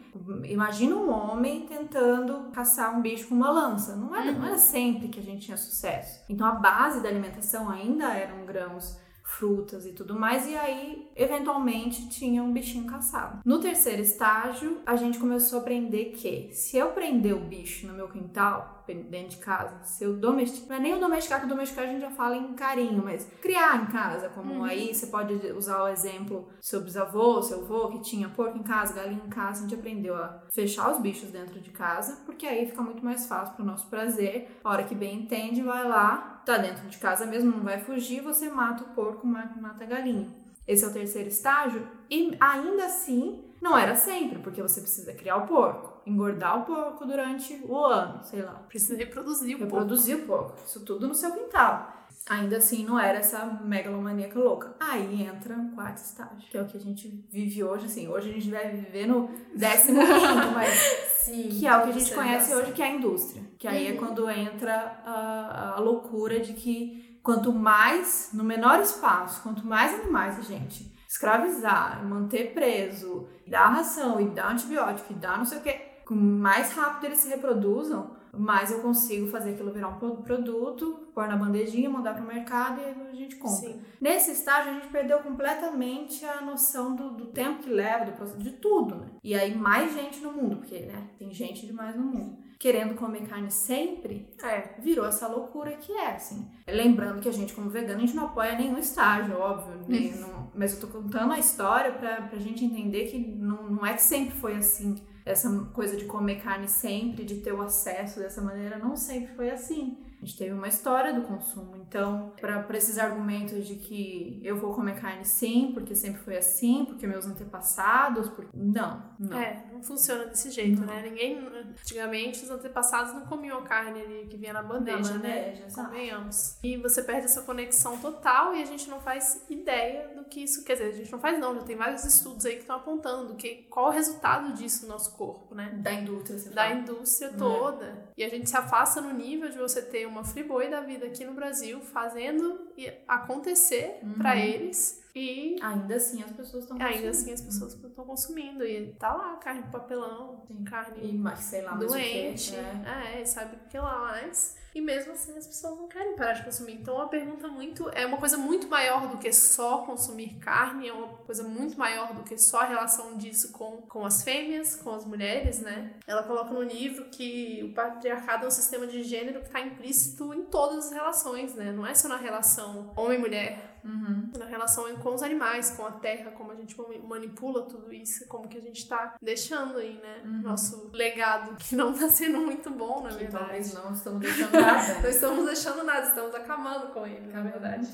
Speaker 2: imagina um homem tentando caçar um bicho com uma lança. Não era, não era sempre que a gente tinha sucesso. Então a base da alimentação ainda eram grãos frutas e tudo mais, e aí, eventualmente, tinha um bichinho caçado. No terceiro estágio, a gente começou a aprender que se eu prender o bicho no meu quintal, dentro de casa, se eu domesticar, não é nem o domesticar, que o domesticar a gente já fala em carinho, mas criar em casa, como aí você pode usar o exemplo seu bisavô, seu avô, que tinha porco em casa, galinha em casa, a gente aprendeu a fechar os bichos dentro de casa, porque aí fica muito mais fácil para o nosso prazer. A hora que bem entende, vai lá, tá dentro de casa mesmo, não vai fugir, você mata o porco, ma- mata a galinha. Esse é o terceiro estágio, e ainda assim, não era sempre, porque você precisa criar o porco, engordar o porco durante o ano, sei lá.
Speaker 1: Precisa reproduzir o porco.
Speaker 2: Reproduzir o porco. Isso tudo no seu quintal. Ainda assim, não era essa megalomaníaca louca. Aí entra o quarto estágio, que é o que a gente vive hoje. Assim, hoje a gente deve viver no décimo <laughs> quinto, mas
Speaker 1: Sim.
Speaker 2: que é o que a gente
Speaker 1: observação.
Speaker 2: conhece hoje, que é a indústria. Que aí é
Speaker 1: Uhum.
Speaker 2: quando entra a, a loucura de que quanto mais, no menor espaço, quanto mais animais a gente escravizar, manter preso, dar ração e dar antibiótico e dar não sei o que, mais rápido eles se reproduzam, mais eu consigo fazer aquilo virar um pro- produto, pôr na bandejinha, mandar pro mercado e a gente compra.
Speaker 1: Sim.
Speaker 2: Nesse estágio, a gente perdeu completamente a noção do, do tempo que leva, do processo, de tudo, né? E aí, mais gente no mundo, porque, né, tem gente demais no mundo. Querendo comer carne sempre,
Speaker 1: É.
Speaker 2: virou essa loucura que é, assim. Lembrando que a gente, como vegano, a gente não apoia nenhum estágio, óbvio. nem- não- mas eu tô contando a história pra, pra gente entender que não, não é que sempre foi assim. Essa coisa de comer carne sempre, de ter o acesso dessa maneira, não sempre foi assim. A gente teve uma história do consumo. Então, para esses argumentos de que eu vou comer carne sim, porque sempre foi assim, porque meus antepassados. Porque... Não, não.
Speaker 1: É, não funciona desse jeito,
Speaker 2: Não.
Speaker 1: né? Ninguém. Antigamente, os antepassados não comiam carne ali que vinha na bandeja,
Speaker 2: Na
Speaker 1: né?
Speaker 2: bandeja, exato.
Speaker 1: Convenhamos. E você perde essa conexão total e a gente não faz ideia que isso quer dizer. A gente não faz, não. Já tem vários estudos aí que estão apontando que, qual é o resultado disso no nosso corpo, né?
Speaker 2: Da indústria, você
Speaker 1: da
Speaker 2: fala.
Speaker 1: indústria toda. E a gente se afasta no nível de você ter uma Friboi da vida aqui no Brasil fazendo acontecer pra eles e
Speaker 2: Ainda assim as pessoas estão
Speaker 1: ainda assim as pessoas estão consumindo. E tá lá carne de papelão,
Speaker 2: Sim.
Speaker 1: carne
Speaker 2: E sei lá, mais o
Speaker 1: doente,
Speaker 2: né?
Speaker 1: é, e sabe o que lá mais. E mesmo assim as pessoas não querem parar de consumir. Então a pergunta muito é uma coisa muito maior do que só consumir carne, é uma coisa muito maior do que só a relação disso com, com as fêmeas, com as mulheres, né? Ela coloca no livro que o patriarcado é um sistema de gênero que está implícito em todas as relações, né? Não é só na relação homem-mulher,
Speaker 2: Uhum.
Speaker 1: Na relação com os animais, com a terra, como a gente manipula tudo isso, como que a gente tá deixando aí, né?
Speaker 2: Uhum.
Speaker 1: Nosso legado, que não tá sendo muito bom, na
Speaker 2: Que
Speaker 1: verdade.
Speaker 2: talvez não estamos deixando nada. <laughs>
Speaker 1: Não estamos deixando nada, estamos acabando com ele, na verdade.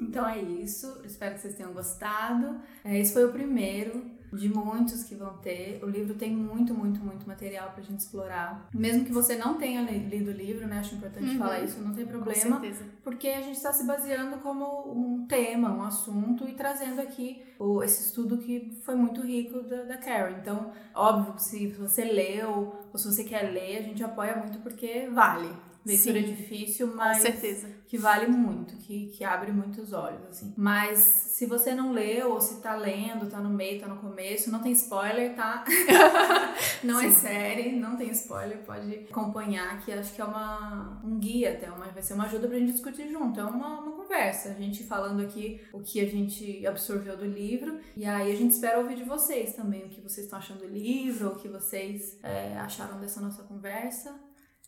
Speaker 2: Então é isso. Espero que vocês tenham gostado. É, Esse foi o primeiro de muitos que vão ter. O livro tem muito, muito, muito material pra gente explorar. Mesmo que você não tenha li- lido o livro, né? Acho importante
Speaker 1: Uhum.
Speaker 2: falar isso, não tem
Speaker 1: Com
Speaker 2: problema.
Speaker 1: certeza.
Speaker 2: Porque a gente está se baseando como um tema, um assunto e trazendo aqui o, esse estudo que foi muito rico da, da Karen. Então, óbvio, se você leu ou se você quer ler, a gente apoia muito porque vale. Leitura
Speaker 1: Sim.
Speaker 2: difícil,
Speaker 1: Com
Speaker 2: mas
Speaker 1: certeza.
Speaker 2: Que vale muito, que, que abre muitos olhos, assim. Mas se você não leu, ou se tá lendo, tá no meio, tá no começo, não tem spoiler, tá? <laughs> não é
Speaker 1: Sim.
Speaker 2: série, não tem spoiler, pode acompanhar, que acho que é uma, um guia até, uma, vai ser uma ajuda pra gente discutir junto, é uma, uma conversa, a gente falando aqui o que a gente absorveu do livro, e aí a gente espera ouvir de vocês também, o que vocês estão achando do livro, o que vocês é, acharam dessa nossa conversa,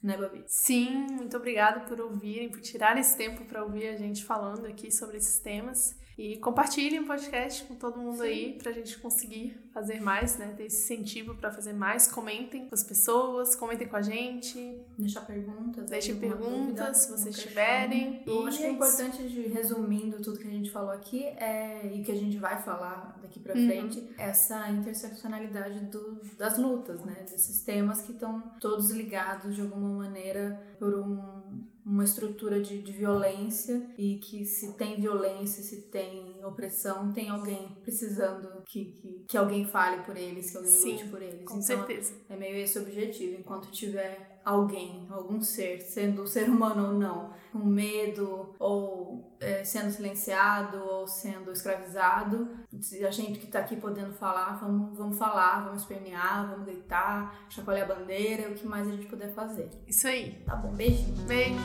Speaker 2: né, Babi?
Speaker 1: Sim, muito obrigada por ouvirem, por tirar esse tempo para ouvir a gente falando aqui sobre esses temas. E compartilhem o podcast com todo mundo
Speaker 2: Sim.
Speaker 1: aí pra gente conseguir fazer mais, né? Ter esse incentivo pra fazer mais. Comentem com as pessoas, comentem com a gente,
Speaker 2: Deixar perguntas.
Speaker 1: deixem perguntas se vocês tiverem.
Speaker 2: Eu
Speaker 1: E
Speaker 2: acho que é
Speaker 1: isso.
Speaker 2: importante, de, resumindo tudo que a gente falou aqui, é, e que a gente vai falar daqui pra
Speaker 1: Uhum.
Speaker 2: frente, essa interseccionalidade do, das lutas, né? Desses temas que estão todos ligados de alguma maneira por um, uma estrutura de, de violência e que se tem violência, se tem opressão, tem alguém precisando que, que, que alguém fale por eles, que alguém
Speaker 1: Sim,
Speaker 2: lute por eles.
Speaker 1: Com
Speaker 2: Então,
Speaker 1: certeza.
Speaker 2: é meio esse o objetivo. Enquanto tiver alguém, algum ser, sendo ser humano ou não, com medo, ou é, sendo silenciado, ou sendo escravizado, a gente que tá aqui podendo falar, vamos, vamos falar, vamos espernear, vamos gritar, chacoalhar a bandeira, o que mais a gente puder fazer.
Speaker 1: Isso aí.
Speaker 2: Tá bom, beijinho.
Speaker 1: Beijos.